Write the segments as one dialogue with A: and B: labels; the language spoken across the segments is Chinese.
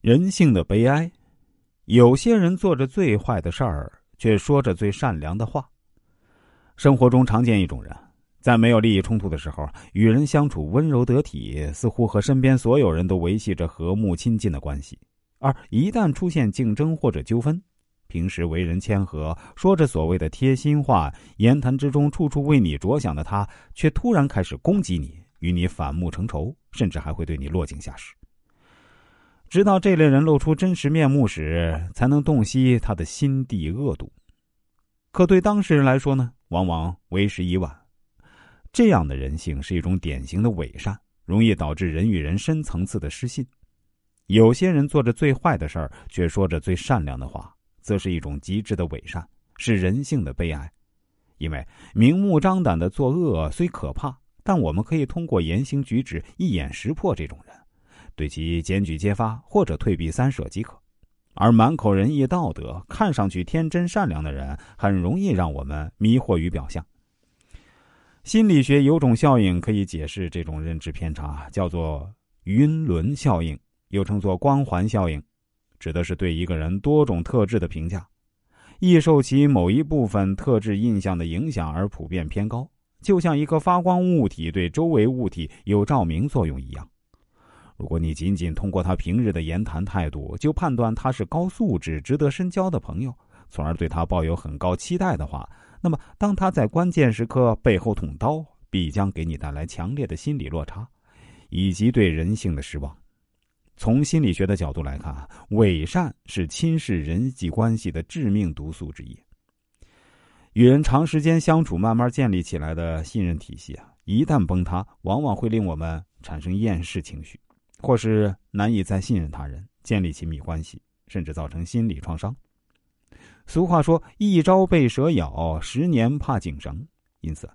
A: 人性的悲哀，有些人做着最坏的事儿，却说着最善良的话。生活中常见一种人，在没有利益冲突的时候，与人相处温柔得体，似乎和身边所有人都维系着和睦亲近的关系；而一旦出现竞争或者纠纷，平时为人谦和，说着所谓的贴心话，言谈之中处处为你着想的他，却突然开始攻击你，与你反目成仇，甚至还会对你落井下石。直到这类人露出真实面目时，才能洞悉他的心地恶毒。可对当事人来说呢，往往为时已晚。这样的人性是一种典型的伪善，容易导致人与人深层次的失信。有些人做着最坏的事儿，却说着最善良的话，则是一种极致的伪善，是人性的悲哀。因为明目张胆的作恶虽可怕，但我们可以通过言行举止一眼识破这种人。对其检举揭发或者退避三舍即可，而满口仁义道德、看上去天真善良的人，很容易让我们迷惑于表象。心理学有种效应可以解释这种认知偏差，叫做晕轮效应，又称作光环效应，指的是对一个人多种特质的评价，易受其某一部分特质印象的影响而普遍偏高，就像一个发光物体对周围物体有照明作用一样。如果你仅仅通过他平日的言谈态度就判断他是高素质、值得深交的朋友，从而对他抱有很高期待的话，那么当他在关键时刻背后捅刀，必将给你带来强烈的心理落差，以及对人性的失望。从心理学的角度来看，伪善是侵蚀人际关系的致命毒素之一。与人长时间相处，慢慢建立起来的信任体系啊，一旦崩塌，往往会令我们产生厌世情绪。或是难以再信任他人，建立亲密关系，甚至造成心理创伤。俗话说：“一朝被蛇咬，十年怕井绳。”因此，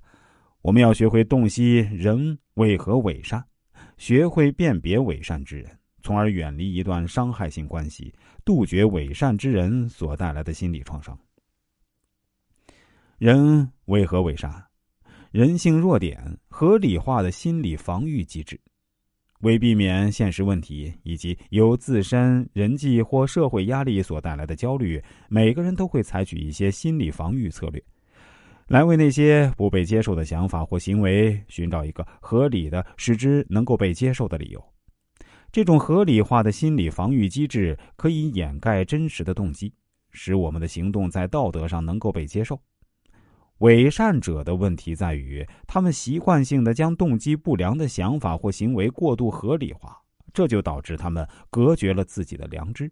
A: 我们要学会洞悉人为何伪善，学会辨别伪善之人，从而远离一段伤害性关系，杜绝伪善之人所带来的心理创伤。人为何伪善？人性弱点，合理化的心理防御机制。为避免现实问题以及由自身人际或社会压力所带来的焦虑，每个人都会采取一些心理防御策略，来为那些不被接受的想法或行为寻找一个合理的、使之能够被接受的理由。这种合理化的心理防御机制可以掩盖真实的动机，使我们的行动在道德上能够被接受。伪善者的问题在于，他们习惯性的将动机不良的想法或行为过度合理化，这就导致他们隔绝了自己的良知。